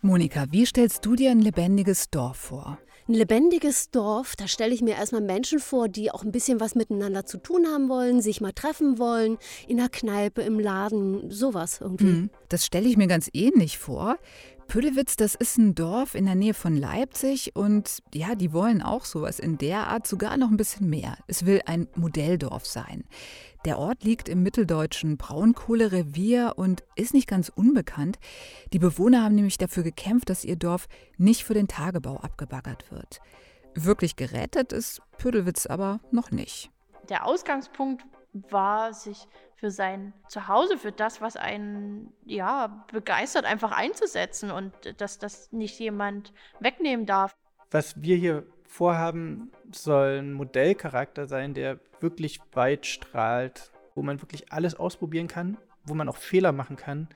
Monika, wie stellst du dir ein lebendiges Dorf vor? Ein lebendiges Dorf, da stelle ich mir erstmal Menschen vor, die auch ein bisschen was miteinander zu tun haben wollen, sich mal treffen wollen, in der Kneipe, im Laden, sowas irgendwie. Hm, das stelle ich mir ganz ähnlich vor. Püllewitz, das ist ein Dorf in der Nähe von Leipzig und ja, die wollen auch sowas in der Art, sogar noch ein bisschen mehr. Es will ein Modelldorf sein. Der Ort liegt im mitteldeutschen Braunkohlerevier und ist nicht ganz unbekannt. Die Bewohner haben nämlich dafür gekämpft, dass ihr Dorf nicht für den Tagebau abgebaggert wird. Wirklich gerettet ist Pödelwitz aber noch nicht. Der Ausgangspunkt war, sich für sein Zuhause, für das, was einen ja begeistert, einfach einzusetzen und dass das nicht jemand wegnehmen darf. Was wir hier vorhaben, soll ein Modellcharakter sein, der wirklich weit strahlt, wo man wirklich alles ausprobieren kann, wo man auch Fehler machen kann,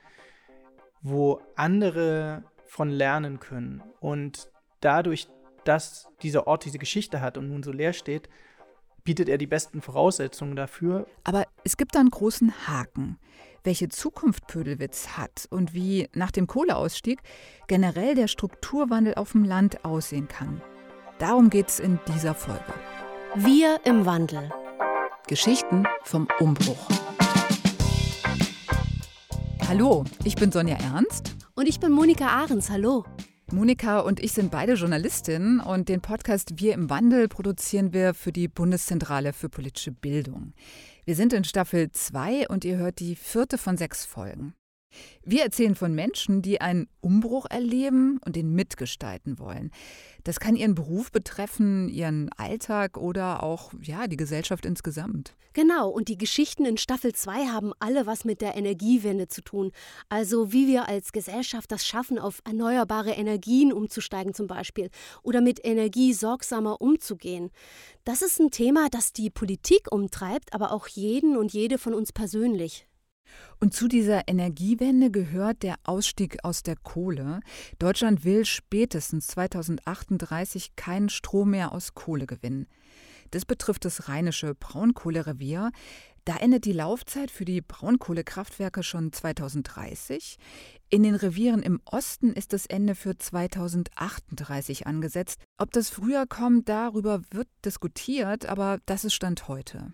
wo andere von lernen können. Und dadurch, dass dieser Ort diese Geschichte hat und nun so leer steht, bietet er die besten Voraussetzungen dafür. Aber es gibt einen großen Haken. Welche Zukunft Pödelwitz hat und wie nach dem Kohleausstieg generell der Strukturwandel auf dem Land aussehen kann. Darum geht es in dieser Folge. Wir im Wandel. Geschichten vom Umbruch. Hallo, ich bin Sonja Ernst. Und ich bin Monika Ahrens. Hallo. Monika und ich sind beide Journalistinnen und den Podcast Wir im Wandel produzieren wir für die Bundeszentrale für politische Bildung. Wir sind in Staffel 2 und ihr hört die vierte von sechs Folgen. Wir erzählen von Menschen, die einen Umbruch erleben und den mitgestalten wollen. Das kann ihren Beruf betreffen, ihren Alltag oder auch ja, die Gesellschaft insgesamt. Genau, und die Geschichten in Staffel 2 haben alle was mit der Energiewende zu tun. Also wie wir als Gesellschaft das schaffen, auf erneuerbare Energien umzusteigen zum Beispiel oder mit Energie sorgsamer umzugehen. Das ist ein Thema, das die Politik umtreibt, aber auch jeden und jede von uns persönlich. Und zu dieser Energiewende gehört der Ausstieg aus der Kohle. Deutschland will spätestens 2038 keinen Strom mehr aus Kohle gewinnen. Das betrifft das rheinische Braunkohlerevier. Da endet die Laufzeit für die Braunkohlekraftwerke schon 2030. In den Revieren im Osten ist das Ende für 2038 angesetzt. Ob das früher kommt, darüber wird diskutiert, aber das ist Stand heute.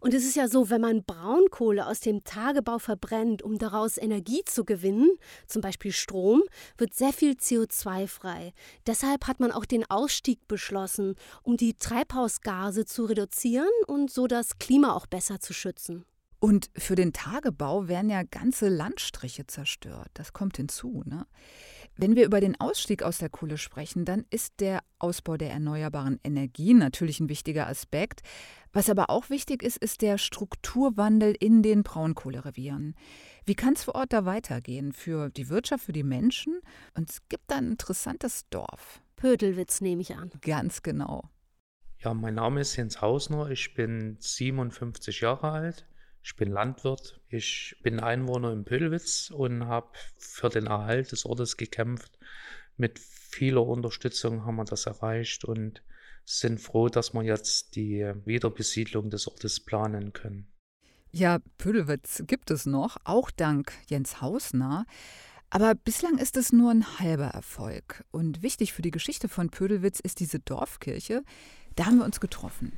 Und es ist ja so, wenn man Braunkohle aus dem Tagebau verbrennt, um daraus Energie zu gewinnen, zum Beispiel Strom, wird sehr viel CO2 frei. Deshalb hat man auch den Ausstieg beschlossen, um die Treibhausgase zu reduzieren und so das Klima auch besser zu schützen. Und für den Tagebau werden ja ganze Landstriche zerstört. Das kommt hinzu. Ne? Wenn wir über den Ausstieg aus der Kohle sprechen, dann ist der Ausbau der erneuerbaren Energien natürlich ein wichtiger Aspekt. Was aber auch wichtig ist, ist der Strukturwandel in den Braunkohlerevieren. Wie kann es vor Ort da weitergehen? Für die Wirtschaft, für die Menschen? Und es gibt da ein interessantes Dorf. Pödelwitz nehme ich an. Ganz genau. Ja, mein Name ist Jens Hausner. Ich bin 57 Jahre alt. Ich bin Landwirt, ich bin Einwohner in Pödelwitz und habe für den Erhalt des Ortes gekämpft. Mit vieler Unterstützung haben wir das erreicht und sind froh, dass wir jetzt die Wiederbesiedlung des Ortes planen können. Ja, Pödelwitz gibt es noch, auch dank Jens Hausner. Aber bislang ist es nur ein halber Erfolg. Und wichtig für die Geschichte von Pödelwitz ist diese Dorfkirche. Da haben wir uns getroffen.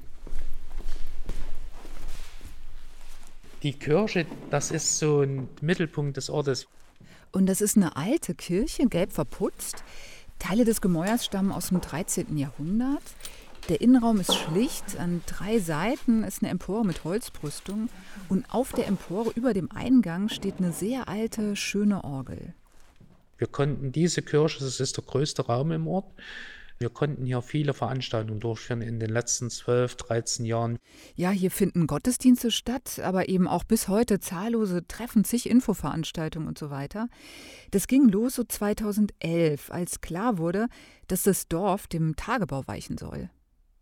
Die Kirche, das ist so ein Mittelpunkt des Ortes. Und das ist eine alte Kirche, gelb verputzt. Teile des Gemäuers stammen aus dem 13. Jahrhundert. Der Innenraum ist schlicht. An drei Seiten ist eine Empore mit Holzbrüstung. Und auf der Empore über dem Eingang steht eine sehr alte, schöne Orgel. Wir konnten diese Kirche, das ist der größte Raum im Ort, wir konnten hier viele Veranstaltungen durchführen in den letzten 12, 13 Jahren. Ja, hier finden Gottesdienste statt, aber eben auch bis heute zahllose Treffen, zig Infoveranstaltungen und so weiter. Das ging los so 2011, als klar wurde, dass das Dorf dem Tagebau weichen soll.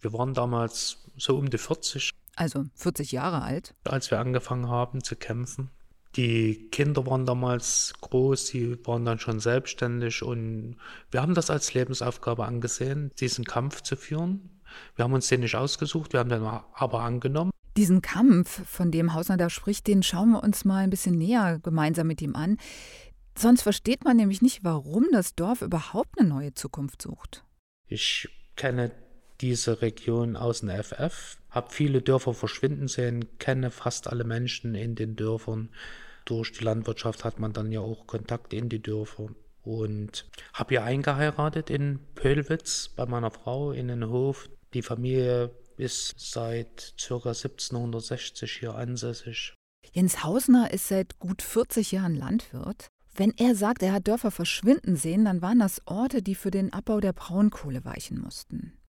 Wir waren damals so um die 40. Also 40 Jahre alt. Als wir angefangen haben zu kämpfen. Die Kinder waren damals groß, sie waren dann schon selbstständig und wir haben das als Lebensaufgabe angesehen, diesen Kampf zu führen. Wir haben uns den nicht ausgesucht, wir haben den aber angenommen. Diesen Kampf, von dem Hausner da spricht, den schauen wir uns mal ein bisschen näher gemeinsam mit ihm an. Sonst versteht man nämlich nicht, warum das Dorf überhaupt eine neue Zukunft sucht. Ich kenne diese Region aus dem FF, habe viele Dörfer verschwinden sehen, kenne fast alle Menschen in den Dörfern. Durch die Landwirtschaft hat man dann ja auch Kontakt in die Dörfer. Und habe hier eingeheiratet in Pöhlwitz bei meiner Frau in den Hof. Die Familie ist seit ca. 1760 hier ansässig. Jens Hausner ist seit gut 40 Jahren Landwirt. Wenn er sagt, er hat Dörfer verschwinden sehen, dann waren das Orte, die für den Abbau der Braunkohle weichen mussten.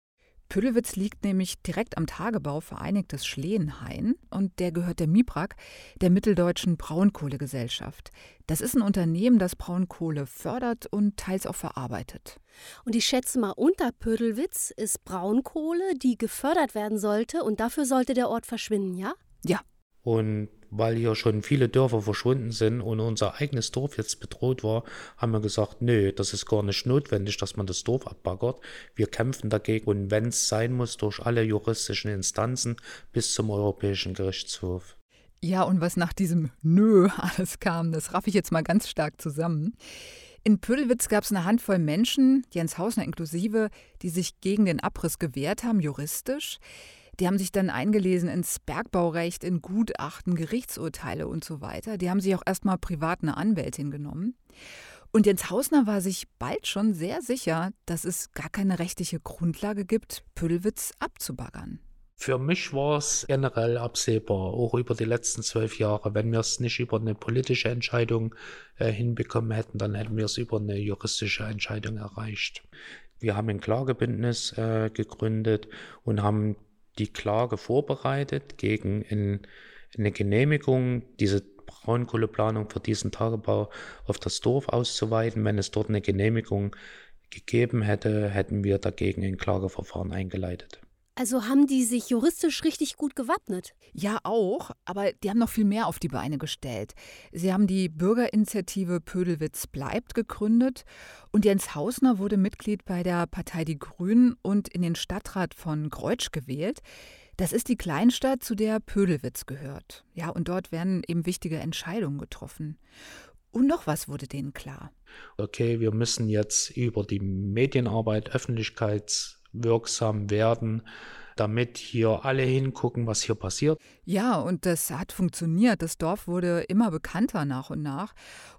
Püllewitz liegt nämlich direkt am Tagebau Vereinigtes Schleenhain und der gehört der MIPRAG, der Mitteldeutschen Braunkohlegesellschaft. Das ist ein Unternehmen, das Braunkohle fördert und teils auch verarbeitet. Und ich schätze mal, unter Pödelwitz ist Braunkohle, die gefördert werden sollte und dafür sollte der Ort verschwinden, ja? Ja. Und weil hier schon viele Dörfer verschwunden sind und unser eigenes Dorf jetzt bedroht war, haben wir gesagt, nö, das ist gar nicht notwendig, dass man das Dorf abbaggert. Wir kämpfen dagegen und wenn es sein muss, durch alle juristischen Instanzen bis zum Europäischen Gerichtshof. Ja, und was nach diesem Nö alles kam, das raff ich jetzt mal ganz stark zusammen. In Pödelwitz gab es eine Handvoll Menschen, Jens Hausner inklusive, die sich gegen den Abriss gewehrt haben, juristisch. Die haben sich dann eingelesen ins Bergbaurecht, in Gutachten, Gerichtsurteile und so weiter. Die haben sich auch erstmal privat eine Anwältin genommen. Und Jens Hausner war sich bald schon sehr sicher, dass es gar keine rechtliche Grundlage gibt, Pödelwitz abzubaggern. Für mich war es generell absehbar, auch über die letzten zwölf Jahre. Wenn wir es nicht über eine politische Entscheidung äh, hinbekommen hätten, dann hätten wir es über eine juristische Entscheidung erreicht. Wir haben ein Klagebündnis äh, gegründet und haben die Klage vorbereitet gegen in, eine Genehmigung, diese Braunkohleplanung für diesen Tagebau auf das Dorf auszuweiten. Wenn es dort eine Genehmigung gegeben hätte, hätten wir dagegen ein Klageverfahren eingeleitet. Also haben die sich juristisch richtig gut gewappnet? Ja, auch, aber die haben noch viel mehr auf die Beine gestellt. Sie haben die Bürgerinitiative Pödelwitz bleibt gegründet und Jens Hausner wurde Mitglied bei der Partei Die Grünen und in den Stadtrat von Greutsch gewählt. Das ist die Kleinstadt, zu der Pödelwitz gehört. Ja, und dort werden eben wichtige Entscheidungen getroffen. Und noch was wurde denen klar. Okay, wir müssen jetzt über die Medienarbeit, Öffentlichkeits wirksam werden, damit hier alle hingucken, was hier passiert. Ja, und das hat funktioniert. Das Dorf wurde immer bekannter nach und nach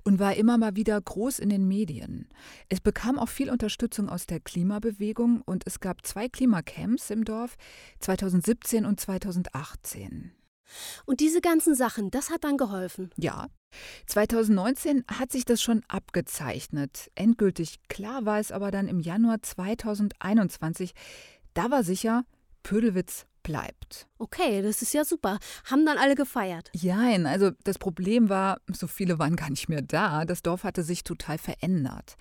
und war immer mal wieder groß in den Medien. Es bekam auch viel Unterstützung aus der Klimabewegung und es gab zwei Klimacamps im Dorf 2017 und 2018. Und diese ganzen Sachen, das hat dann geholfen. Ja. 2019 hat sich das schon abgezeichnet. Endgültig klar war es aber dann im Januar 2021. Da war sicher, Pödelwitz bleibt. Okay, das ist ja super. Haben dann alle gefeiert? Jein, also das Problem war, so viele waren gar nicht mehr da. Das Dorf hatte sich total verändert.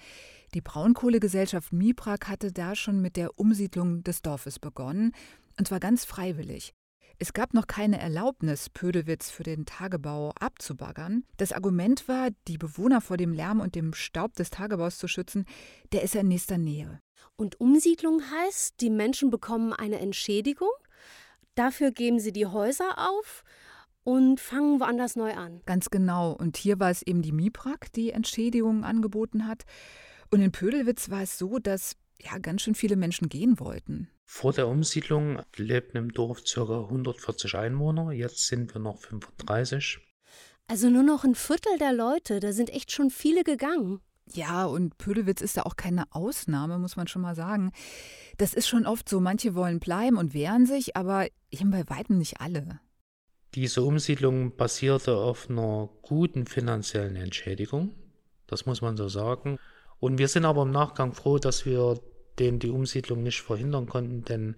Die Braunkohlegesellschaft Miprak hatte da schon mit der Umsiedlung des Dorfes begonnen, und zwar ganz freiwillig. Es gab noch keine Erlaubnis, Pödelwitz für den Tagebau abzubaggern. Das Argument war, die Bewohner vor dem Lärm und dem Staub des Tagebaus zu schützen, der ist ja in nächster Nähe. Und Umsiedlung heißt, die Menschen bekommen eine Entschädigung, dafür geben sie die Häuser auf und fangen woanders neu an. Ganz genau. Und hier war es eben die MIPRAG, die Entschädigungen angeboten hat. Und in Pödelwitz war es so, dass ja ganz schön viele Menschen gehen wollten. Vor der Umsiedlung lebten im Dorf ca. 140 Einwohner, jetzt sind wir noch 35. Also nur noch ein Viertel der Leute, da sind echt schon viele gegangen. Ja, und Pödelwitz ist da auch keine Ausnahme, muss man schon mal sagen. Das ist schon oft so, manche wollen bleiben und wehren sich, aber eben bei weitem nicht alle. Diese Umsiedlung basierte auf einer guten finanziellen Entschädigung, das muss man so sagen. Und wir sind aber im Nachgang froh, dass wir den die Umsiedlung nicht verhindern konnten, denn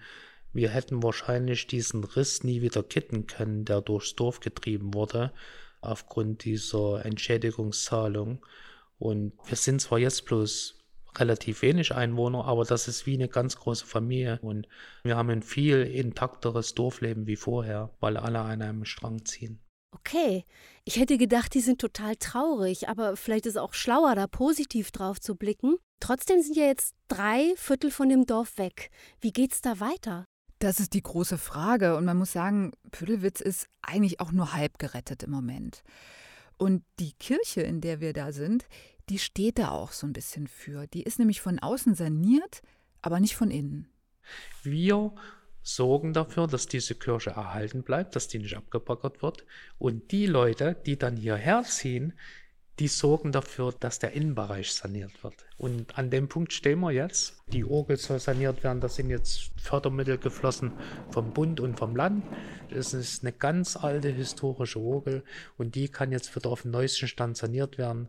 wir hätten wahrscheinlich diesen Riss nie wieder kitten können, der durchs Dorf getrieben wurde, aufgrund dieser Entschädigungszahlung. Und wir sind zwar jetzt bloß relativ wenig Einwohner, aber das ist wie eine ganz große Familie und wir haben ein viel intakteres Dorfleben wie vorher, weil alle an einem Strang ziehen. Okay, ich hätte gedacht, die sind total traurig, aber vielleicht ist es auch schlauer, da positiv drauf zu blicken. Trotzdem sind ja jetzt drei Viertel von dem Dorf weg. Wie geht's da weiter? Das ist die große Frage und man muss sagen, Pödelwitz ist eigentlich auch nur halb gerettet im Moment. Und die Kirche, in der wir da sind, die steht da auch so ein bisschen für. Die ist nämlich von außen saniert, aber nicht von innen. Wir sorgen dafür, dass diese Kirche erhalten bleibt, dass die nicht abgebaggert wird. Und die Leute, die dann hierher ziehen, die sorgen dafür, dass der Innenbereich saniert wird. Und an dem Punkt stehen wir jetzt. Die Orgel soll saniert werden. Da sind jetzt Fördermittel geflossen vom Bund und vom Land. Das ist eine ganz alte historische Orgel und die kann jetzt wieder auf dem neuesten Stand saniert werden.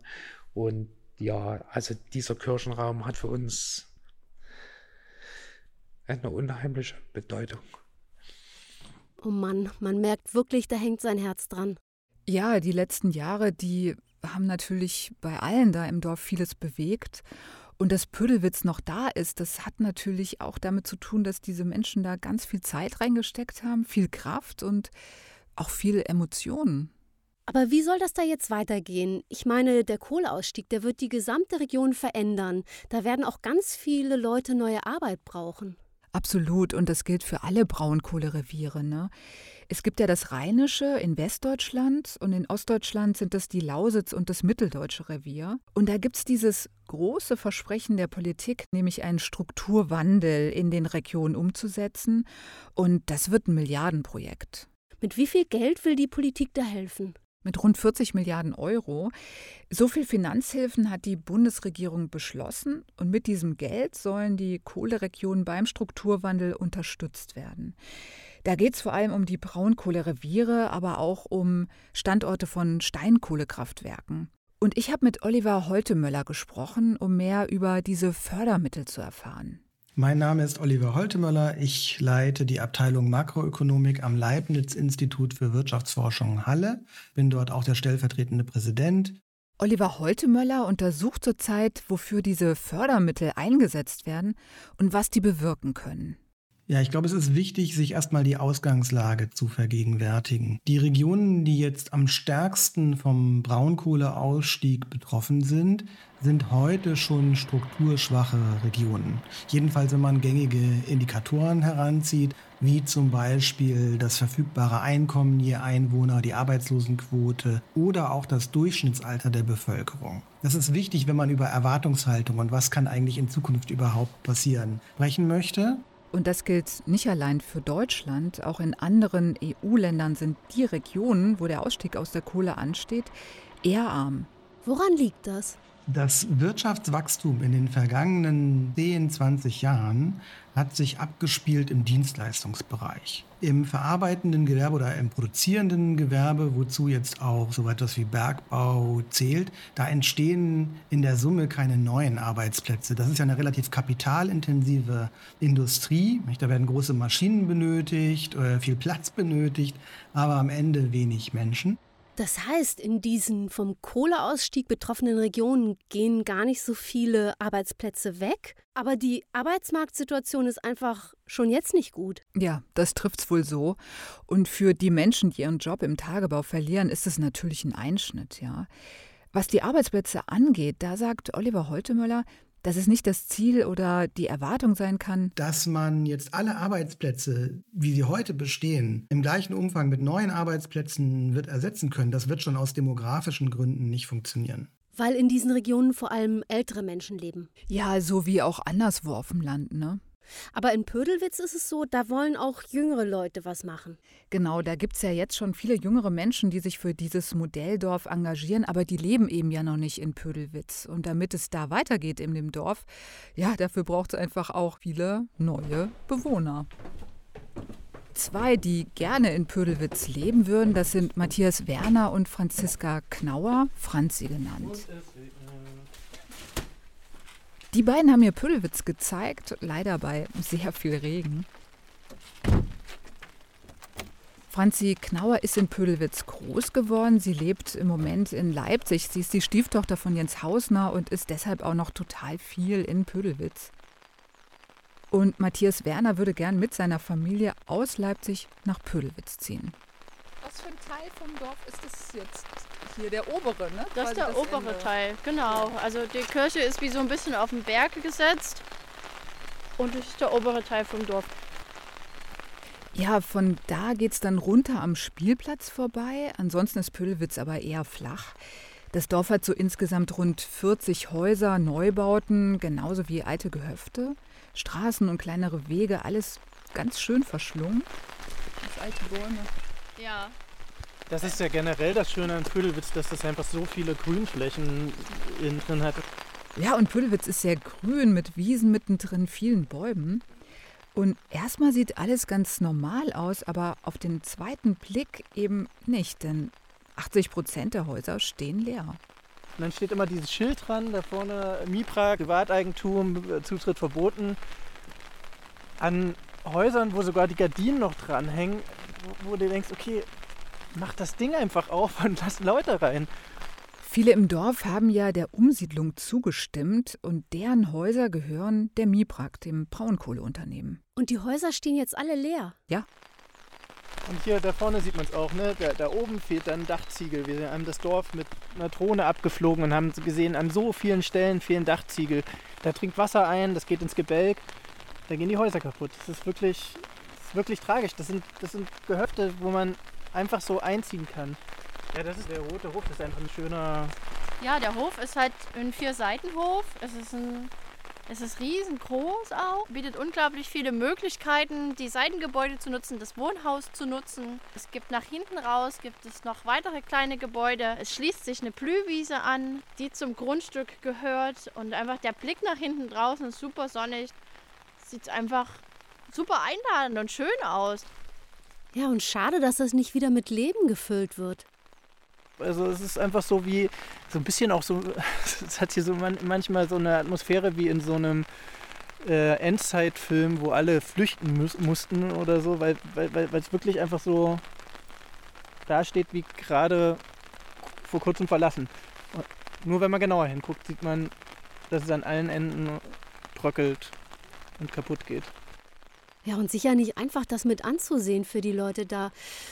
Und ja, also dieser Kirchenraum hat für uns eine unheimliche Bedeutung. Oh Mann, man merkt wirklich, da hängt sein Herz dran. Ja, die letzten Jahre, die haben natürlich bei allen da im Dorf vieles bewegt. Und dass Pödelwitz noch da ist, das hat natürlich auch damit zu tun, dass diese Menschen da ganz viel Zeit reingesteckt haben, viel Kraft und auch viel Emotionen. Aber wie soll das da jetzt weitergehen? Ich meine, der Kohleausstieg, der wird die gesamte Region verändern. Da werden auch ganz viele Leute neue Arbeit brauchen. Absolut, und das gilt für alle Braunkohlereviere. Ne? Es gibt ja das Rheinische in Westdeutschland und in Ostdeutschland sind das die Lausitz und das Mitteldeutsche Revier. Und da gibt es dieses große Versprechen der Politik, nämlich einen Strukturwandel in den Regionen umzusetzen. Und das wird ein Milliardenprojekt. Mit wie viel Geld will die Politik da helfen? Mit rund 40 Milliarden Euro. So viel Finanzhilfen hat die Bundesregierung beschlossen und mit diesem Geld sollen die Kohleregionen beim Strukturwandel unterstützt werden. Da geht es vor allem um die Braunkohlereviere, aber auch um Standorte von Steinkohlekraftwerken. Und ich habe mit Oliver Holtemöller gesprochen, um mehr über diese Fördermittel zu erfahren. Mein Name ist Oliver Holtemöller. Ich leite die Abteilung Makroökonomik am Leibniz-Institut für Wirtschaftsforschung Halle. Bin dort auch der stellvertretende Präsident. Oliver Holtemöller untersucht zurzeit, wofür diese Fördermittel eingesetzt werden und was die bewirken können. Ja, ich glaube, es ist wichtig, sich erstmal die Ausgangslage zu vergegenwärtigen. Die Regionen, die jetzt am stärksten vom Braunkohleausstieg betroffen sind, sind heute schon strukturschwache Regionen. Jedenfalls, wenn man gängige Indikatoren heranzieht, wie zum Beispiel das verfügbare Einkommen je Einwohner, die Arbeitslosenquote oder auch das Durchschnittsalter der Bevölkerung. Das ist wichtig, wenn man über Erwartungshaltung und was kann eigentlich in Zukunft überhaupt passieren sprechen möchte. Und das gilt nicht allein für Deutschland, auch in anderen EU-Ländern sind die Regionen, wo der Ausstieg aus der Kohle ansteht, eher arm. Woran liegt das? Das Wirtschaftswachstum in den vergangenen 10, 20 Jahren hat sich abgespielt im Dienstleistungsbereich. Im verarbeitenden Gewerbe oder im produzierenden Gewerbe, wozu jetzt auch so etwas wie Bergbau zählt, da entstehen in der Summe keine neuen Arbeitsplätze. Das ist ja eine relativ kapitalintensive Industrie. Da werden große Maschinen benötigt, viel Platz benötigt, aber am Ende wenig Menschen. Das heißt, in diesen vom Kohleausstieg betroffenen Regionen gehen gar nicht so viele Arbeitsplätze weg, aber die Arbeitsmarktsituation ist einfach schon jetzt nicht gut. Ja, das trifft's wohl so. Und für die Menschen, die ihren Job im Tagebau verlieren, ist es natürlich ein Einschnitt, ja. Was die Arbeitsplätze angeht, da sagt Oliver Holtemöller, dass es nicht das Ziel oder die Erwartung sein kann, dass man jetzt alle Arbeitsplätze, wie sie heute bestehen, im gleichen Umfang mit neuen Arbeitsplätzen wird ersetzen können. Das wird schon aus demografischen Gründen nicht funktionieren. Weil in diesen Regionen vor allem ältere Menschen leben. Ja, so wie auch anderswo auf dem Land, ne? Aber in Pödelwitz ist es so, da wollen auch jüngere Leute was machen. Genau, da gibt es ja jetzt schon viele jüngere Menschen, die sich für dieses Modelldorf engagieren, aber die leben eben ja noch nicht in Pödelwitz. Und damit es da weitergeht in dem Dorf, ja, dafür braucht es einfach auch viele neue Bewohner. Zwei, die gerne in Pödelwitz leben würden, das sind Matthias Werner und Franziska Knauer, Franzi genannt. Die beiden haben mir Pödelwitz gezeigt, leider bei sehr viel Regen. Franzi Knauer ist in Pödelwitz groß geworden. Sie lebt im Moment in Leipzig. Sie ist die Stieftochter von Jens Hausner und ist deshalb auch noch total viel in Pödelwitz. Und Matthias Werner würde gern mit seiner Familie aus Leipzig nach Pödelwitz ziehen. Was für ein Teil vom Dorf ist das jetzt? Hier, der obere, ne? Das ist der das obere Ende. Teil, genau. Also die Kirche ist wie so ein bisschen auf den Berg gesetzt und das ist der obere Teil vom Dorf. Ja, von da geht es dann runter am Spielplatz vorbei. Ansonsten ist Pödelwitz aber eher flach. Das Dorf hat so insgesamt rund 40 Häuser, Neubauten, genauso wie alte Gehöfte, Straßen und kleinere Wege, alles ganz schön verschlungen. Das alte Bäume. Ja. Das ist ja generell das Schöne an Pödelwitz, dass das einfach so viele Grünflächen innen drin hat. Ja, und Pödelwitz ist sehr grün mit Wiesen mittendrin, vielen Bäumen. Und erstmal sieht alles ganz normal aus, aber auf den zweiten Blick eben nicht, denn 80 Prozent der Häuser stehen leer. Und dann steht immer dieses Schild dran, da vorne MIPRA, Privateigentum, Zutritt verboten. An Häusern, wo sogar die Gardinen noch dranhängen, wo, wo du denkst, okay, mach das Ding einfach auf und lass Leute rein. Viele im Dorf haben ja der Umsiedlung zugestimmt und deren Häuser gehören der MIPRAG, dem Braunkohleunternehmen. Und die Häuser stehen jetzt alle leer. Ja, Und hier da vorne sieht man es auch, ne? Da, da oben fehlt dann ein Dachziegel. Wir haben das Dorf mit einer Drohne abgeflogen und haben gesehen, an so vielen Stellen fehlen Dachziegel. Da trinkt Wasser ein, das geht ins Gebälk, da gehen die Häuser kaputt. Das ist wirklich, das ist wirklich tragisch. Das sind, das sind Gehöfte, wo man einfach so einziehen kann. Ja, das ist der rote Hof, das ist einfach ein schöner. Ja, der Hof ist halt ein Vier-Seiten-Hof. Es ist ein. Es ist riesengroß auch, bietet unglaublich viele Möglichkeiten, die Seitengebäude zu nutzen, das Wohnhaus zu nutzen. Es gibt nach hinten raus, gibt es noch weitere kleine Gebäude. Es schließt sich eine Blühwiese an, die zum Grundstück gehört. Und einfach der Blick nach hinten draußen ist super sonnig. Sieht einfach super einladend und schön aus. Ja, und schade, dass das nicht wieder mit Leben gefüllt wird. Also es ist einfach so wie, so ein bisschen auch so, es hat hier so man, manchmal so eine Atmosphäre wie in so einem äh, Endzeitfilm, wo alle flüchten mus mussten oder so, weil weil weil es wirklich einfach so dasteht wie gerade vor kurzem verlassen. Nur wenn man genauer hinguckt, sieht man, dass es an allen Enden bröckelt und kaputt geht. Ja, und sicher nicht einfach, das mit anzusehen für die Leute da.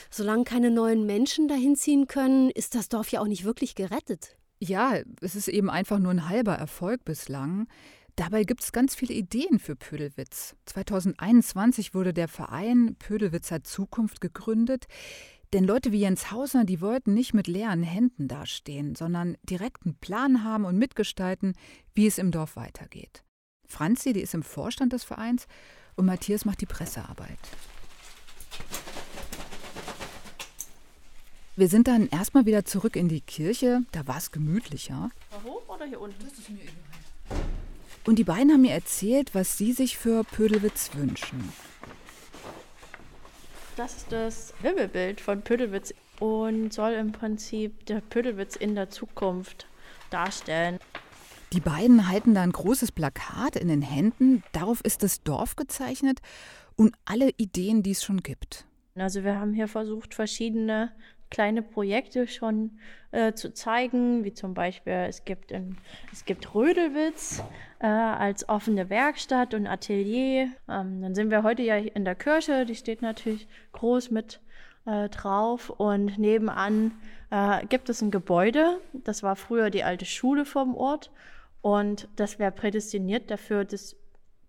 Solange keine neuen Menschen dahin ziehen können, ist das Dorf ja auch nicht wirklich gerettet. Ja, es ist eben einfach nur ein halber Erfolg bislang. Dabei gibt es ganz viele Ideen für Pödelwitz. 2021 wurde der Verein Pödelwitzer Zukunft gegründet. Denn Leute wie Jens Hausner, die wollten nicht mit leeren Händen dastehen, sondern direkt einen Plan haben und mitgestalten, wie es im Dorf weitergeht. Franzi, die ist im Vorstand des Vereins und Matthias macht die Pressearbeit. Wir sind dann erstmal wieder zurück in die Kirche, da war es gemütlicher. Da hoch oder hier unten? Und die beiden haben mir erzählt, was sie sich für Pödelwitz wünschen. Das ist das Wimmelbild von Pödelwitz und soll im Prinzip der Pödelwitz in der Zukunft darstellen. Die beiden halten da ein großes Plakat in den Händen. Darauf ist das Dorf gezeichnet und alle Ideen, die es schon gibt. Also wir haben hier versucht, verschiedene kleine Projekte schon äh, zu zeigen, wie zum Beispiel es gibt, in, es gibt Rödelwitz äh, als offene Werkstatt und Atelier. Ähm, dann sind wir heute ja in der Kirche, die steht natürlich groß mit äh, drauf und nebenan äh, gibt es ein Gebäude, das war früher die alte Schule vom Ort und das wäre prädestiniert dafür, das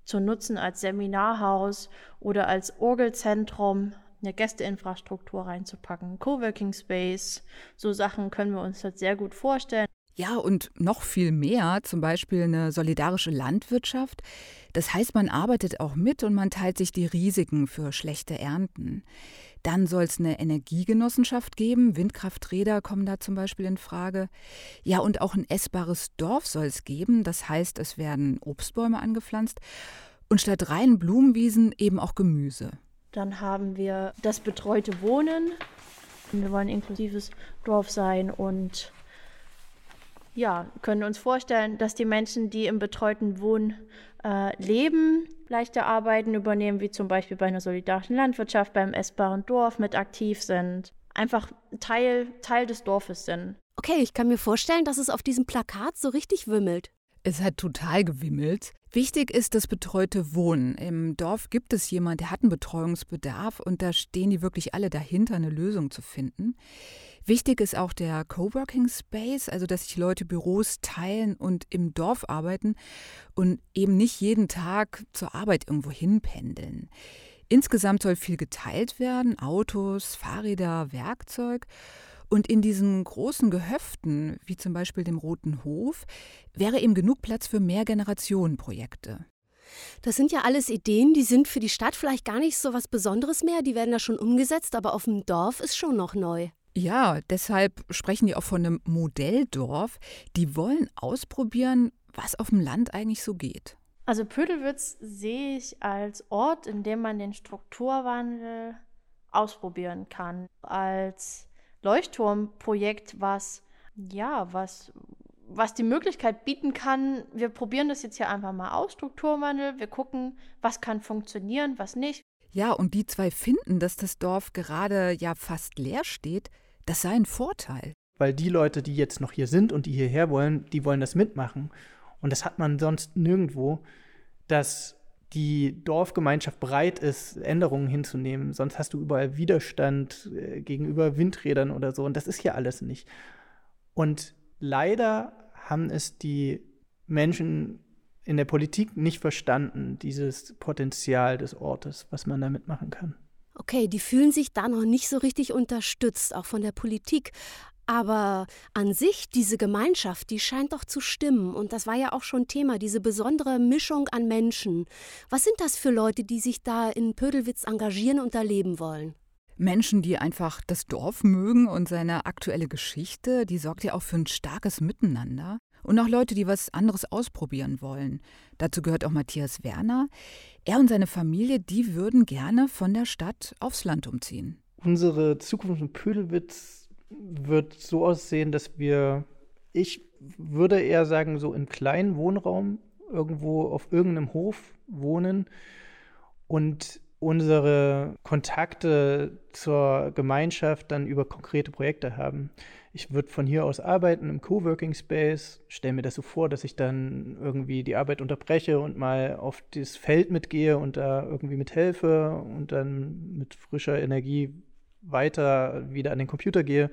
zu nutzen als Seminarhaus oder als Orgelzentrum, eine Gästeinfrastruktur reinzupacken, Coworking Space, so Sachen können wir uns das sehr gut vorstellen. Ja, und noch viel mehr, zum Beispiel eine solidarische Landwirtschaft. Das heißt, man arbeitet auch mit und man teilt sich die Risiken für schlechte Ernten. Dann soll es eine Energiegenossenschaft geben. Windkrafträder kommen da zum Beispiel in Frage. Ja, und auch ein essbares Dorf soll es geben. Das heißt, es werden Obstbäume angepflanzt und statt reinen Blumenwiesen eben auch Gemüse. Dann haben wir das betreute Wohnen. Wir wollen ein inklusives Dorf sein und ja, können uns vorstellen, dass die Menschen, die im betreuten Wohnen äh, leben, leichte Arbeiten übernehmen, wie zum Beispiel bei einer solidarischen Landwirtschaft, beim essbaren Dorf mit aktiv sind. Einfach Teil, Teil des Dorfes sind. Okay, ich kann mir vorstellen, dass es auf diesem Plakat so richtig wimmelt. Es hat total gewimmelt. Wichtig ist das betreute Wohnen. Im Dorf gibt es jemanden, der hat einen Betreuungsbedarf und da stehen die wirklich alle dahinter, eine Lösung zu finden. Wichtig ist auch der Coworking Space, also dass sich Leute Büros teilen und im Dorf arbeiten und eben nicht jeden Tag zur Arbeit irgendwo hinpendeln. Insgesamt soll viel geteilt werden, Autos, Fahrräder, Werkzeug. Und in diesen großen Gehöften, wie zum Beispiel dem Roten Hof, wäre eben genug Platz für mehr Generationenprojekte. Das sind ja alles Ideen, die sind für die Stadt vielleicht gar nicht so was Besonderes mehr. Die werden da schon umgesetzt, aber auf dem Dorf ist schon noch neu. Ja, deshalb sprechen die auch von einem Modelldorf. Die wollen ausprobieren, was auf dem Land eigentlich so geht. Also Pödelwitz sehe ich als Ort, in dem man den Strukturwandel ausprobieren kann. Als Leuchtturmprojekt, was ja, was was die Möglichkeit bieten kann, wir probieren das jetzt hier einfach mal aus, Strukturwandel, wir gucken, was kann funktionieren, was nicht. Ja, und die zwei finden, dass das Dorf gerade ja fast leer steht, das sei ein Vorteil. Weil die Leute, die jetzt noch hier sind und die hierher wollen, die wollen das mitmachen. Und das hat man sonst nirgendwo, dass die Dorfgemeinschaft bereit ist, Änderungen hinzunehmen. Sonst hast du überall Widerstand äh, gegenüber Windrädern oder so. Und das ist hier alles nicht. Und leider haben es die Menschen in der Politik nicht verstanden, dieses Potenzial des Ortes, was man damit machen kann. Okay, die fühlen sich da noch nicht so richtig unterstützt, auch von der Politik. Aber an sich, diese Gemeinschaft, die scheint doch zu stimmen. Und das war ja auch schon Thema, diese besondere Mischung an Menschen. Was sind das für Leute, die sich da in Pödelwitz engagieren und da leben wollen? Menschen, die einfach das Dorf mögen und seine aktuelle Geschichte, die sorgt ja auch für ein starkes Miteinander. Und auch Leute, die was anderes ausprobieren wollen. Dazu gehört auch Matthias Werner. Er und seine Familie, die würden gerne von der Stadt aufs Land umziehen. Unsere Zukunft in Pödelwitz wird so aussehen, dass wir, ich würde eher sagen, so im kleinen Wohnraum irgendwo auf irgendeinem Hof wohnen und unsere Kontakte zur Gemeinschaft dann über konkrete Projekte haben. Ich würde von hier aus arbeiten im Coworking Space, stelle mir das so vor, dass ich dann irgendwie die Arbeit unterbreche und mal auf das Feld mitgehe und da irgendwie mithelfe und dann mit frischer Energie weiter wieder an den Computer gehe.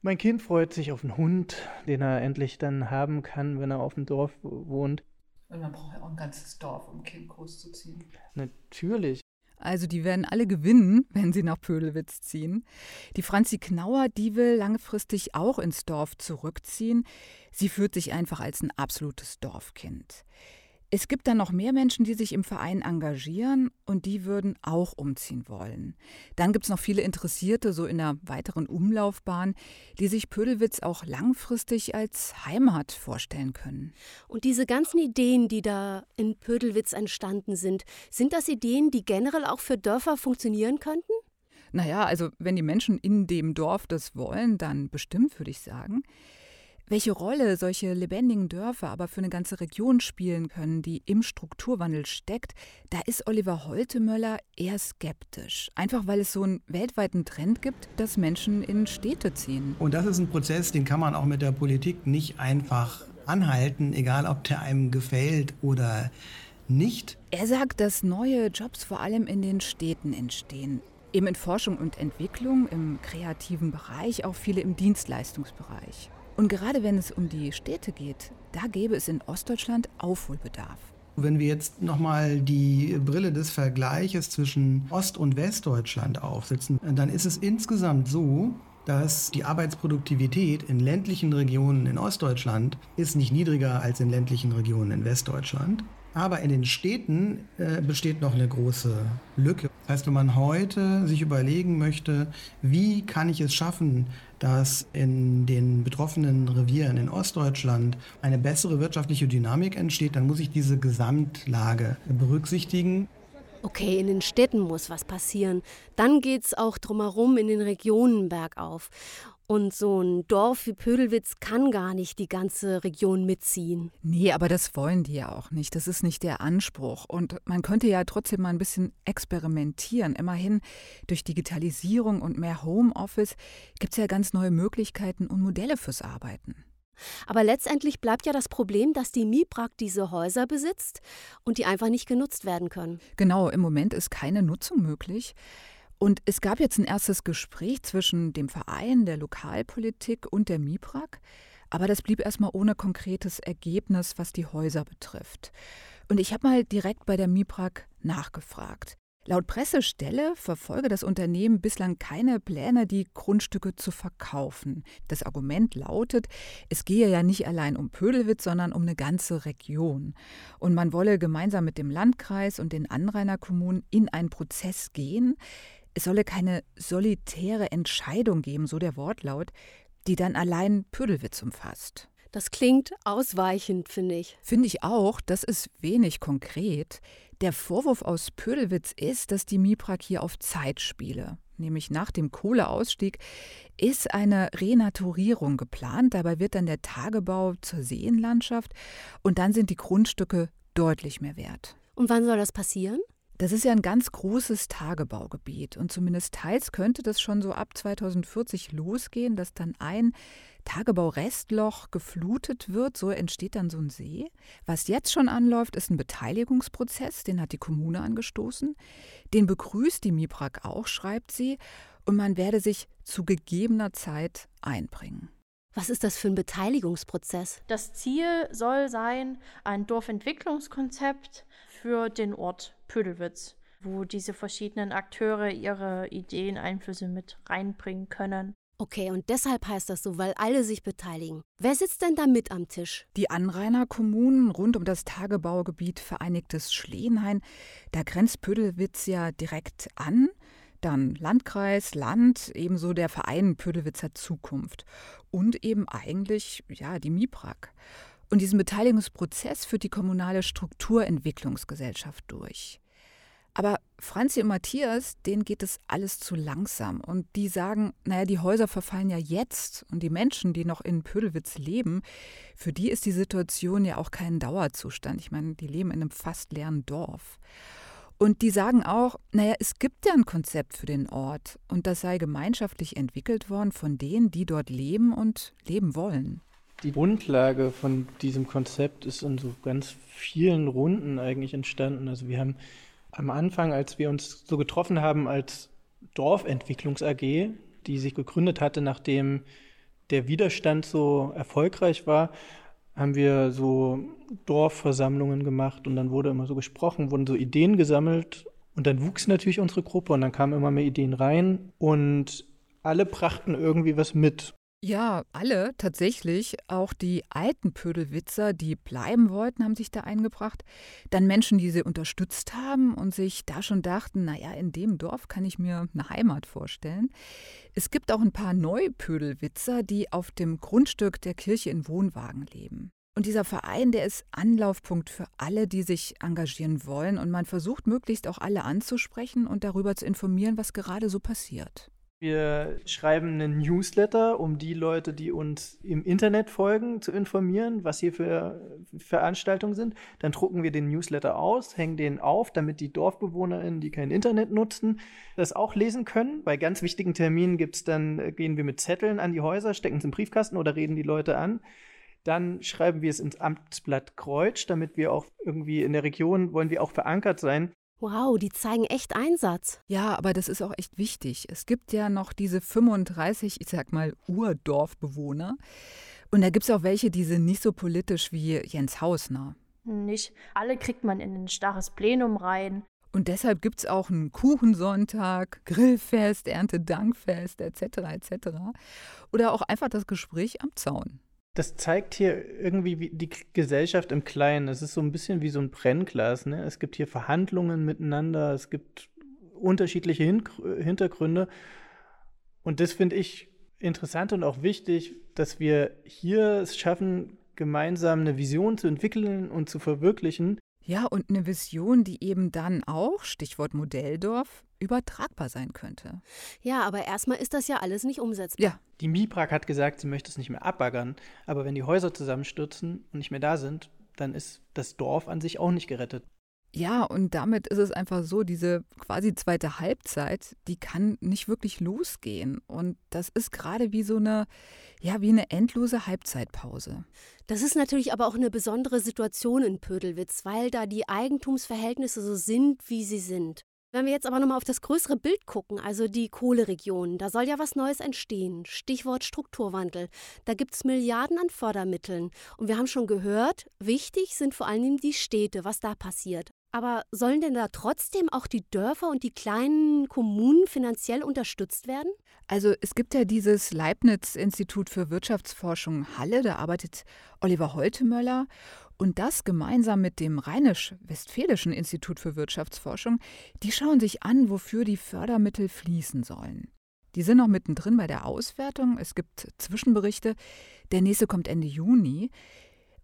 Mein Kind freut sich auf einen Hund, den er endlich dann haben kann, wenn er auf dem Dorf wohnt. Und man braucht ja auch ein ganzes Dorf, um ein Kind großzuziehen. Natürlich. Also die werden alle gewinnen, wenn sie nach Pödelwitz ziehen. Die Franzi Knauer, die will langfristig auch ins Dorf zurückziehen. Sie fühlt sich einfach als ein absolutes Dorfkind. Es gibt dann noch mehr Menschen, die sich im Verein engagieren und die würden auch umziehen wollen. Dann gibt es noch viele Interessierte, so in der weiteren Umlaufbahn, die sich Pödelwitz auch langfristig als Heimat vorstellen können. Und diese ganzen Ideen, die da in Pödelwitz entstanden sind, sind das Ideen, die generell auch für Dörfer funktionieren könnten? Naja, also wenn die Menschen in dem Dorf das wollen, dann bestimmt, würde ich sagen. Welche Rolle solche lebendigen Dörfer aber für eine ganze Region spielen können, die im Strukturwandel steckt, da ist Oliver Holtemöller eher skeptisch. Einfach weil es so einen weltweiten Trend gibt, dass Menschen in Städte ziehen. Und das ist ein Prozess, den kann man auch mit der Politik nicht einfach anhalten, egal ob der einem gefällt oder nicht. Er sagt, dass neue Jobs vor allem in den Städten entstehen. Eben in Forschung und Entwicklung, im kreativen Bereich, auch viele im Dienstleistungsbereich. Und gerade wenn es um die Städte geht, da gäbe es in Ostdeutschland Aufholbedarf. Wenn wir jetzt nochmal die Brille des Vergleiches zwischen Ost- und Westdeutschland aufsetzen, dann ist es insgesamt so, dass die Arbeitsproduktivität in ländlichen Regionen in Ostdeutschland ist nicht niedriger als in ländlichen Regionen in Westdeutschland. Aber in den Städten äh, besteht noch eine große Lücke. Das heißt, wenn man heute sich überlegen möchte, wie kann ich es schaffen, dass in den betroffenen Revieren in Ostdeutschland eine bessere wirtschaftliche Dynamik entsteht, dann muss ich diese Gesamtlage berücksichtigen. Okay, in den Städten muss was passieren. Dann geht es auch drumherum in den Regionen bergauf. Und so ein Dorf wie Pödelwitz kann gar nicht die ganze Region mitziehen. Nee, aber das wollen die ja auch nicht. Das ist nicht der Anspruch. Und man könnte ja trotzdem mal ein bisschen experimentieren. Immerhin durch Digitalisierung und mehr Homeoffice gibt es ja ganz neue Möglichkeiten und Modelle fürs Arbeiten. Aber letztendlich bleibt ja das Problem, dass die MIPRAG diese Häuser besitzt und die einfach nicht genutzt werden können. Genau, im Moment ist keine Nutzung möglich. Und es gab jetzt ein erstes Gespräch zwischen dem Verein, der Lokalpolitik und der MIPRAG, aber das blieb erstmal ohne konkretes Ergebnis, was die Häuser betrifft. Und ich habe mal direkt bei der MIPRAG nachgefragt. Laut Pressestelle verfolge das Unternehmen bislang keine Pläne, die Grundstücke zu verkaufen. Das Argument lautet, es gehe ja nicht allein um Pödelwitz, sondern um eine ganze Region. Und man wolle gemeinsam mit dem Landkreis und den Anrainerkommunen in einen Prozess gehen. Es solle keine solitäre Entscheidung geben, so der Wortlaut, die dann allein Pödelwitz umfasst. Das klingt ausweichend, finde ich. Finde ich auch, das ist wenig konkret. Der Vorwurf aus Pödelwitz ist, dass die Miprak hier auf Zeit spiele. Nämlich nach dem Kohleausstieg ist eine Renaturierung geplant. Dabei wird dann der Tagebau zur Seenlandschaft und dann sind die Grundstücke deutlich mehr wert. Und wann soll das passieren? Das ist ja ein ganz großes Tagebaugebiet und zumindest teils könnte das schon so ab 2040 losgehen, dass dann ein Tagebau-Restloch geflutet wird, so entsteht dann so ein See. Was jetzt schon anläuft, ist ein Beteiligungsprozess, den hat die Kommune angestoßen. Den begrüßt die MIPRAG auch, schreibt sie, und man werde sich zu gegebener Zeit einbringen. Was ist das für ein Beteiligungsprozess? Das Ziel soll sein, ein Dorfentwicklungskonzept für den Ort Pödelwitz, wo diese verschiedenen Akteure ihre Ideen, Einflüsse mit reinbringen können. Okay, und deshalb heißt das so, weil alle sich beteiligen. Wer sitzt denn da mit am Tisch? Die Anrainerkommunen rund um das Tagebaugebiet Vereinigtes Schleenhain, da grenzt Pödelwitz ja direkt an. Dann Landkreis, Land, ebenso der Verein Pödelwitzer Zukunft und eben eigentlich ja die MIPRAG. Und diesen Beteiligungsprozess führt die kommunale Strukturentwicklungsgesellschaft durch. Aber Franzi und Matthias, denen geht es alles zu langsam. Und die sagen, naja, die Häuser verfallen ja jetzt. Und die Menschen, die noch in Pödelwitz leben, für die ist die Situation ja auch kein Dauerzustand. Ich meine, die leben in einem fast leeren Dorf. Und die sagen auch, naja, es gibt ja ein Konzept für den Ort. Und das sei gemeinschaftlich entwickelt worden von denen, die dort leben und leben wollen. Die Grundlage von diesem Konzept ist in so ganz vielen Runden eigentlich entstanden. Also wir haben am Anfang, als wir uns so getroffen haben als Dorfentwicklungs AG, die sich gegründet hatte, nachdem der Widerstand so erfolgreich war, haben wir so Dorfversammlungen gemacht und dann wurde immer so gesprochen, wurden so Ideen gesammelt und dann wuchs natürlich unsere Gruppe und dann kamen immer mehr Ideen rein und alle brachten irgendwie was mit. Ja, alle tatsächlich. Auch die alten Pödelwitzer, die bleiben wollten, haben sich da eingebracht. Dann Menschen, die sie unterstützt haben und sich da schon dachten, naja, in dem Dorf kann ich mir eine Heimat vorstellen. Es gibt auch ein paar Neupödelwitzer, die auf dem Grundstück der Kirche in Wohnwagen leben. Und dieser Verein, der ist Anlaufpunkt für alle, die sich engagieren wollen. Und man versucht möglichst auch alle anzusprechen und darüber zu informieren, was gerade so passiert. Wir schreiben einen Newsletter, um die Leute, die uns im Internet folgen, zu informieren, was hier für Veranstaltungen sind. Dann drucken wir den Newsletter aus, hängen den auf, damit die DorfbewohnerInnen, die kein Internet nutzen, das auch lesen können. Bei ganz wichtigen Terminen gibt's dann, äh, gehen wir mit Zetteln an die Häuser, stecken es im Briefkasten oder reden die Leute an. Dann schreiben wir es ins Amtsblatt Kreuz, damit wir auch irgendwie in der Region wollen wir auch verankert sein. Wow, die zeigen echt Einsatz. Ja, aber das ist auch echt wichtig. Es gibt ja noch diese 35, ich sag mal, Urdorfbewohner. Und da gibt es auch welche, die sind nicht so politisch wie Jens Hausner. Nicht alle kriegt man in ein starres Plenum rein. Und deshalb gibt es auch einen Kuchensonntag, Grillfest, Erntedankfest etc. etc. Oder auch einfach das Gespräch am Zaun das zeigt hier irgendwie die Gesellschaft im Kleinen. Es ist so ein bisschen wie so ein Brennglas. Ne? Es gibt hier Verhandlungen miteinander, es gibt unterschiedliche Hin Hintergründe. Und das finde ich interessant und auch wichtig, dass wir hier es schaffen, gemeinsam eine Vision zu entwickeln und zu verwirklichen. Ja, und eine Vision, die eben dann auch, Stichwort Modelldorf, übertragbar sein könnte. Ja, aber erstmal ist das ja alles nicht umsetzbar. Ja. Die MIPRAG hat gesagt, sie möchte es nicht mehr abbaggern, aber wenn die Häuser zusammenstürzen und nicht mehr da sind, dann ist das Dorf an sich auch nicht gerettet. Ja, und damit ist es einfach so, diese quasi zweite Halbzeit, die kann nicht wirklich losgehen. Und das ist gerade wie so eine, ja, wie eine endlose Halbzeitpause. Das ist natürlich aber auch eine besondere Situation in Pödelwitz, weil da die Eigentumsverhältnisse so sind, wie sie sind. Wenn wir jetzt aber nochmal auf das größere Bild gucken, also die Kohleregion, da soll ja was Neues entstehen. Stichwort Strukturwandel. Da gibt es Milliarden an Fördermitteln. Und wir haben schon gehört, wichtig sind vor allem die Städte, was da passiert. Aber sollen denn da trotzdem auch die Dörfer und die kleinen Kommunen finanziell unterstützt werden? Also es gibt ja dieses Leibniz-Institut für Wirtschaftsforschung Halle, da arbeitet Oliver Holtemöller und das gemeinsam mit dem Rheinisch-Westfälischen Institut für Wirtschaftsforschung, die schauen sich an, wofür die Fördermittel fließen sollen. Die sind noch mittendrin bei der Auswertung. Es gibt Zwischenberichte. Der nächste kommt Ende Juni.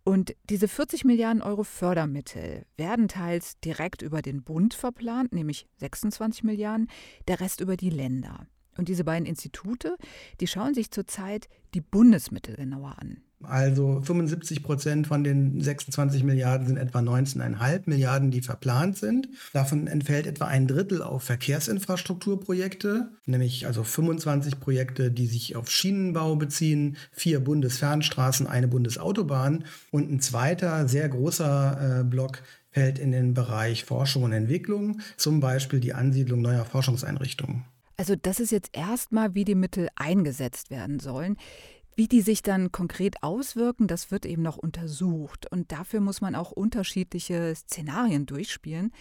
Und diese 40 Milliarden Euro Fördermittel werden teils direkt über den Bund verplant, nämlich 26 Milliarden, der Rest über die Länder. Und diese beiden Institute, die schauen sich zurzeit die Bundesmittel genauer an. Also 75 Prozent von den 26 Milliarden sind etwa 19,5 Milliarden, die verplant sind. Davon entfällt etwa ein Drittel auf Verkehrsinfrastrukturprojekte, nämlich also 25 Projekte, die sich auf Schienenbau beziehen, vier Bundesfernstraßen, eine Bundesautobahn und ein zweiter sehr großer äh, Block fällt in den Bereich Forschung und Entwicklung, zum Beispiel die Ansiedlung neuer Forschungseinrichtungen. Also das ist jetzt erstmal, wie die Mittel eingesetzt werden sollen. Wie die sich dann konkret auswirken, das wird eben noch untersucht. Und dafür muss man auch unterschiedliche Szenarien durchspielen.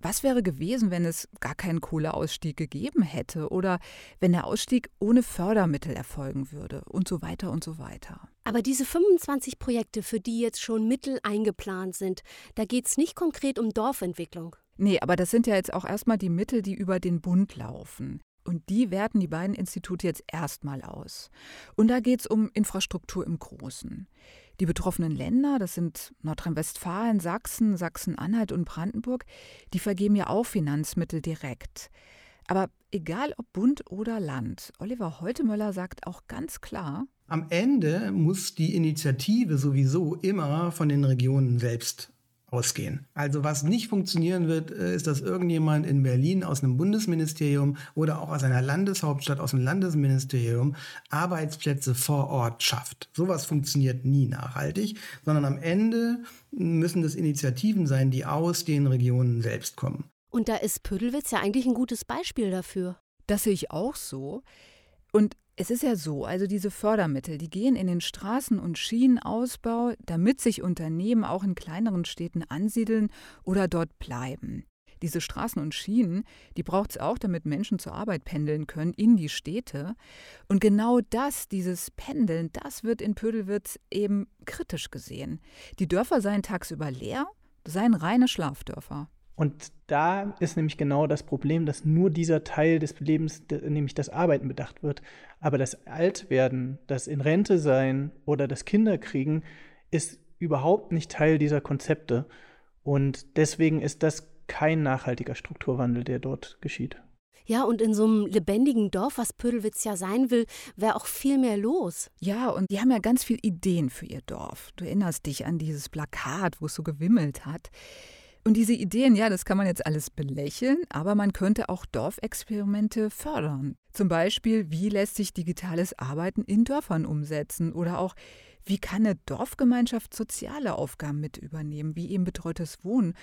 Was wäre gewesen, wenn es gar keinen Kohleausstieg gegeben hätte oder wenn der Ausstieg ohne Fördermittel erfolgen würde und so weiter und so weiter? Aber diese 25 Projekte, für die jetzt schon Mittel eingeplant sind, da geht es nicht konkret um Dorfentwicklung. Nee, aber das sind ja jetzt auch erstmal die Mittel, die über den Bund laufen. Und die werten die beiden Institute jetzt erstmal aus. Und da geht es um Infrastruktur im Großen. Die betroffenen Länder, das sind Nordrhein-Westfalen, Sachsen, Sachsen-Anhalt und Brandenburg, die vergeben ja auch Finanzmittel direkt. Aber egal ob Bund oder Land, Oliver Holtemöller sagt auch ganz klar, am Ende muss die Initiative sowieso immer von den Regionen selbst ausgehen. Also was nicht funktionieren wird, äh, ist, dass irgendjemand in Berlin aus einem Bundesministerium oder auch aus einer Landeshauptstadt, aus einem Landesministerium Arbeitsplätze vor Ort schafft. Sowas funktioniert nie nachhaltig, sondern am Ende müssen das Initiativen sein, die aus den Regionen selbst kommen. Und da ist Pödelwitz ja eigentlich ein gutes Beispiel dafür. Das sehe ich auch so. Und es ist ja so, also diese Fördermittel, die gehen in den Straßen- und Schienenausbau, damit sich Unternehmen auch in kleineren Städten ansiedeln oder dort bleiben. Diese Straßen und Schienen, die braucht es auch, damit Menschen zur Arbeit pendeln können in die Städte. Und genau das, dieses Pendeln, das wird in Pödelwitz eben kritisch gesehen. Die Dörfer seien tagsüber leer, seien reine Schlafdörfer. Und da ist nämlich genau das Problem, dass nur dieser Teil des Lebens, nämlich das Arbeiten, bedacht wird. Aber das Altwerden, das in Rente sein oder das Kinderkriegen ist überhaupt nicht Teil dieser Konzepte. Und deswegen ist das kein nachhaltiger Strukturwandel, der dort geschieht. Ja, und in so einem lebendigen Dorf, was Pödelwitz ja sein will, wäre auch viel mehr los. Ja, und die haben ja ganz viele Ideen für ihr Dorf. Du erinnerst dich an dieses Plakat, wo es so gewimmelt hat. Und diese Ideen, ja, das kann man jetzt alles belächeln, aber man könnte auch Dorfexperimente fördern. Zum Beispiel, wie lässt sich digitales Arbeiten in Dörfern umsetzen oder auch, wie kann eine Dorfgemeinschaft soziale Aufgaben mit übernehmen, wie eben betreutes Wohnen.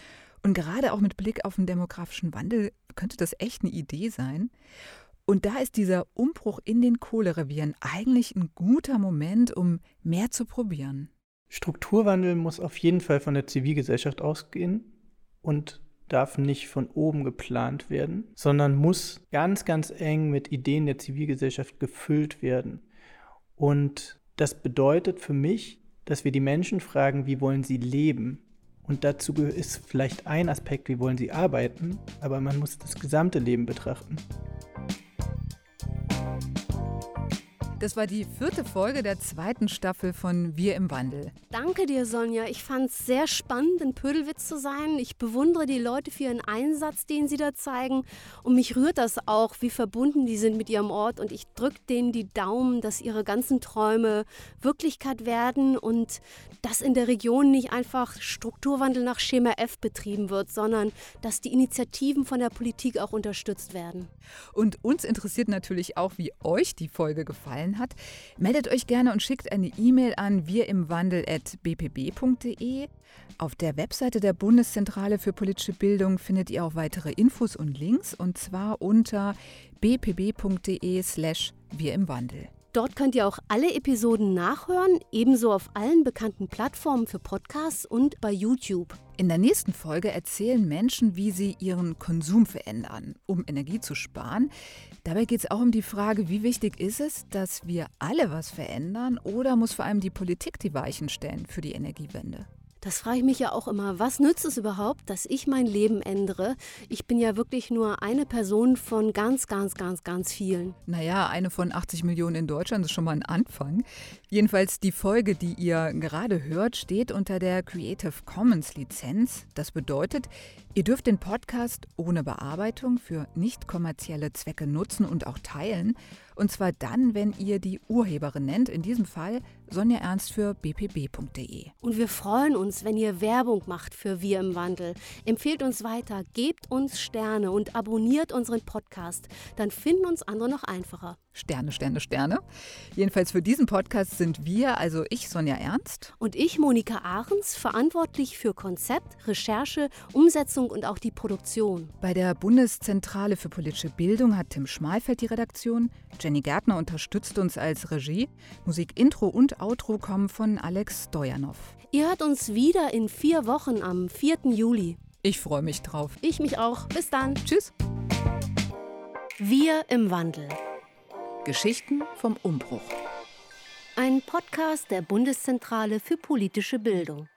Und gerade auch mit Blick auf den demografischen Wandel könnte das echt eine Idee sein. Und da ist dieser Umbruch in den Kohlerevieren eigentlich ein guter Moment, um mehr zu probieren. Strukturwandel muss auf jeden Fall von der Zivilgesellschaft ausgehen und darf nicht von oben geplant werden, sondern muss ganz, ganz eng mit Ideen der Zivilgesellschaft gefüllt werden. Und das bedeutet für mich, dass wir die Menschen fragen, wie wollen sie leben? Und dazu ist vielleicht ein Aspekt, wie wollen sie arbeiten, aber man muss das gesamte Leben betrachten. Das war die vierte Folge der zweiten Staffel von Wir im Wandel. Danke dir, Sonja. Ich fand es sehr spannend, in Pödelwitz zu sein. Ich bewundere die Leute für ihren Einsatz, den sie da zeigen. Und mich rührt das auch, wie verbunden die sind mit ihrem Ort. Und ich drücke denen die Daumen, dass ihre ganzen Träume Wirklichkeit werden und dass in der Region nicht einfach Strukturwandel nach Schema F betrieben wird, sondern dass die Initiativen von der Politik auch unterstützt werden. Und uns interessiert natürlich auch, wie euch die Folge gefallen gefallen hat, meldet euch gerne und schickt eine E-Mail an wirimwandel.bpb.de. Auf der Webseite der Bundeszentrale für politische Bildung findet ihr auch weitere Infos und Links und zwar unter bpb.de slash wir im Wandel. Dort könnt ihr auch alle Episoden nachhören, ebenso auf allen bekannten Plattformen für Podcasts und bei YouTube. In der nächsten Folge erzählen Menschen, wie sie ihren Konsum verändern, um Energie zu sparen. Dabei geht es auch um die Frage, wie wichtig ist es, dass wir alle was verändern oder muss vor allem die Politik die Weichen stellen für die Energiewende? Das frage ich mich ja auch immer. Was nützt es überhaupt, dass ich mein Leben ändere? Ich bin ja wirklich nur eine Person von ganz, ganz, ganz, ganz vielen. Naja, eine von 80 Millionen in Deutschland ist schon mal ein Anfang. Jedenfalls die Folge, die ihr gerade hört, steht unter der Creative Commons Lizenz. Das bedeutet, ihr dürft den Podcast ohne Bearbeitung für nicht kommerzielle Zwecke nutzen und auch teilen. Und zwar dann, wenn ihr die Urheberin nennt, in diesem Fall Sonja Ernst für bpb.de. Und wir freuen uns, wenn ihr Werbung macht für Wir im Wandel. Empfehlt uns weiter, gebt uns Sterne und abonniert unseren Podcast. Dann finden uns andere noch einfacher. Sterne, Sterne, Sterne. Jedenfalls für diesen Podcast sind wir, also ich, Sonja Ernst. Und ich, Monika Ahrens, verantwortlich für Konzept, Recherche, Umsetzung und auch die Produktion. Bei der Bundeszentrale für politische Bildung hat Tim Schmalfeld die Redaktion. Jenny Gärtner unterstützt uns als Regie. Musik, Intro und Outro kommen von Alex Stojanov. Ihr hört uns wieder in vier Wochen am 4. Juli. Ich freue mich drauf. Ich mich auch. Bis dann. Tschüss. Wir im Wandel. Geschichten vom Umbruch. Ein Podcast der Bundeszentrale für politische Bildung.